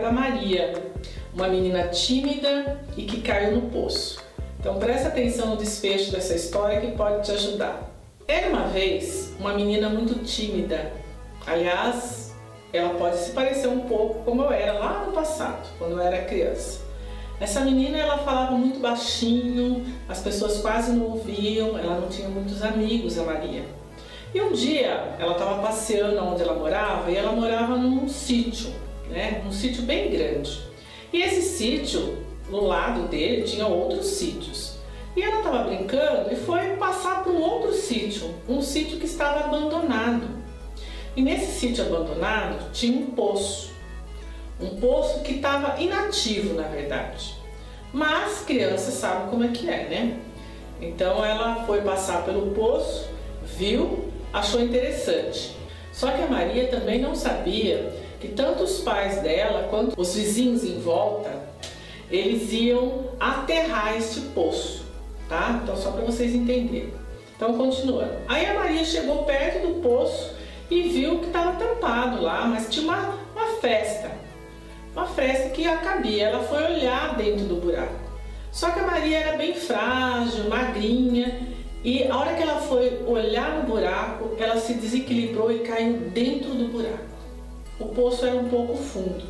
da Maria, uma menina tímida e que caiu no poço. Então presta atenção no desfecho dessa história que pode te ajudar. Era uma vez uma menina muito tímida. Aliás, ela pode se parecer um pouco como eu era lá no passado, quando eu era criança. Essa menina ela falava muito baixinho, as pessoas quase não ouviam, ela não tinha muitos amigos, a Maria. E um dia ela estava passeando onde ela morava e ela morava num sítio, né? Um sítio bem grande. E esse sítio, no lado dele, tinha outros sítios. E ela estava brincando e foi passar para um outro sítio, um sítio que estava abandonado. E nesse sítio abandonado tinha um poço, um poço que estava inativo na verdade. Mas criança sabe como é que é, né? Então ela foi passar pelo poço, viu, achou interessante. Só que a Maria também não sabia que tanto os pais dela quanto os vizinhos em volta, eles iam aterrar este poço tá? Então só para vocês entenderem. Então continuando. Aí a Maria chegou perto do poço e viu que estava tampado lá, mas tinha uma, uma festa. Uma festa que cabia. Ela foi olhar dentro do buraco. Só que a Maria era bem frágil, magrinha, e a hora que ela foi olhar no buraco, ela se desequilibrou e caiu dentro do buraco. O poço era um pouco fundo.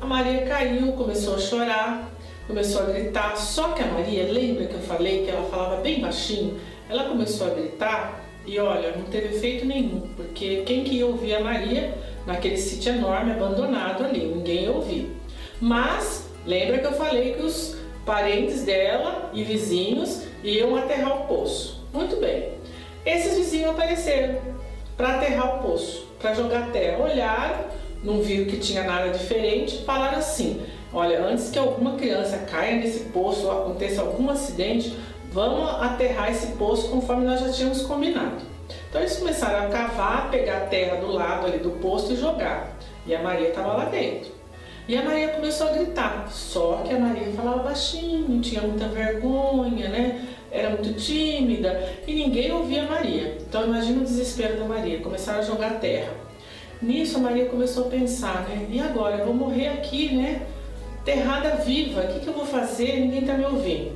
A Maria caiu, começou a chorar, começou a gritar. Só que a Maria, lembra que eu falei que ela falava bem baixinho? Ela começou a gritar e olha, não teve efeito nenhum, porque quem que ia ouvir a Maria naquele sítio enorme, abandonado ali? Ninguém ia ouvir. Mas lembra que eu falei que os parentes dela e vizinhos iam aterrar o poço. Muito bem. Esses vizinhos apareceram para aterrar o poço, para jogar terra. Olharam, não viram que tinha nada diferente, falaram assim: Olha, antes que alguma criança caia nesse poço ou aconteça algum acidente, vamos aterrar esse poço conforme nós já tínhamos combinado. Então eles começaram a cavar, pegar a terra do lado ali do poço e jogar. E a Maria estava lá dentro. E a Maria começou a gritar, só que a Maria falava baixinho, tinha muita vergonha, né? Era muito tímida e ninguém ouvia Maria. Então imagina o desespero da Maria, começaram a jogar terra. Nisso a Maria começou a pensar, né? E agora? Eu vou morrer aqui, né? Terrada viva, o que, que eu vou fazer? Ninguém está me ouvindo.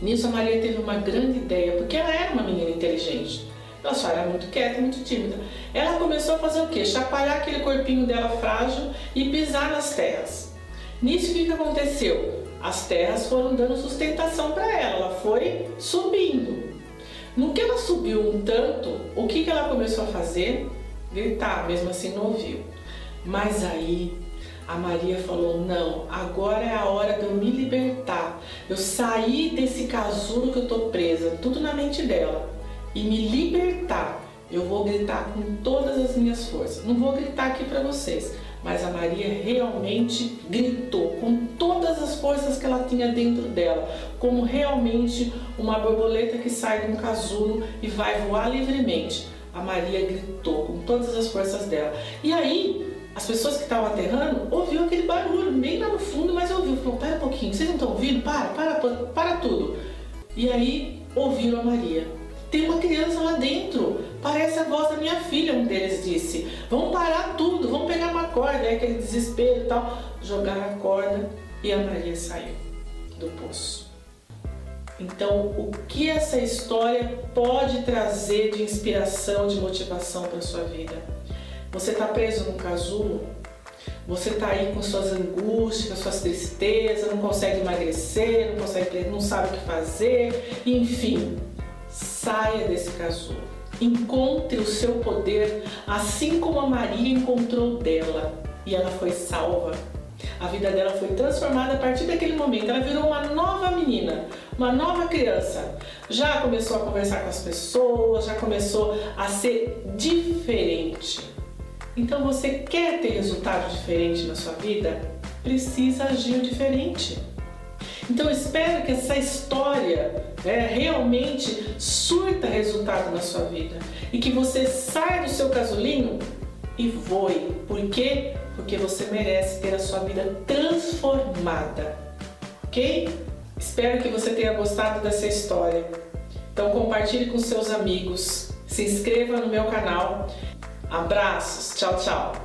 Nisso a Maria teve uma grande ideia, porque ela era uma menina inteligente. Ela só era muito quieta, muito tímida. Ela começou a fazer o quê? Chacoalhar aquele corpinho dela frágil e pisar nas terras. Nisso o que aconteceu? As terras foram dando sustentação para ela, ela foi subindo. No que ela subiu um tanto, o que, que ela começou a fazer? Gritar, mesmo assim não ouviu. Mas aí a Maria falou: Não, agora é a hora de eu me libertar. Eu sair desse casulo que eu tô presa, tudo na mente dela, e me libertar. Eu vou gritar com todas as minhas forças. Não vou gritar aqui para vocês, mas a Maria realmente gritou com todas as forças que ela tinha dentro dela, como realmente uma borboleta que sai de um casulo e vai voar livremente. A Maria gritou com todas as forças dela. E aí, as pessoas que estavam aterrando ouviu aquele barulho bem lá no fundo, mas ouviu. Falou, para um pouquinho, vocês não estão ouvindo? Para, para, para tudo. E aí ouviram a Maria. Tem uma criança lá dentro, parece a voz da minha filha, um deles disse. Vamos parar tudo, vamos pegar uma corda, aí aquele desespero e tal. Jogaram a corda e a Maria saiu do poço. Então, o que essa história pode trazer de inspiração, de motivação para sua vida? Você está preso num casulo? Você está aí com suas angústias, suas tristezas, não consegue emagrecer, não consegue, não sabe o que fazer, enfim, saia desse casulo. Encontre o seu poder, assim como a Maria encontrou dela e ela foi salva. A vida dela foi transformada a partir daquele momento. Ela virou uma nova menina, uma nova criança. Já começou a conversar com as pessoas, já começou a ser diferente. Então você quer ter resultado diferente na sua vida? Precisa agir diferente. Então espero que essa história né, realmente surta resultado na sua vida e que você saia do seu casulinho e voe. Por quê? Porque você merece ter a sua vida transformada. Ok? Espero que você tenha gostado dessa história. Então compartilhe com seus amigos, se inscreva no meu canal Abraços, tchau, tchau.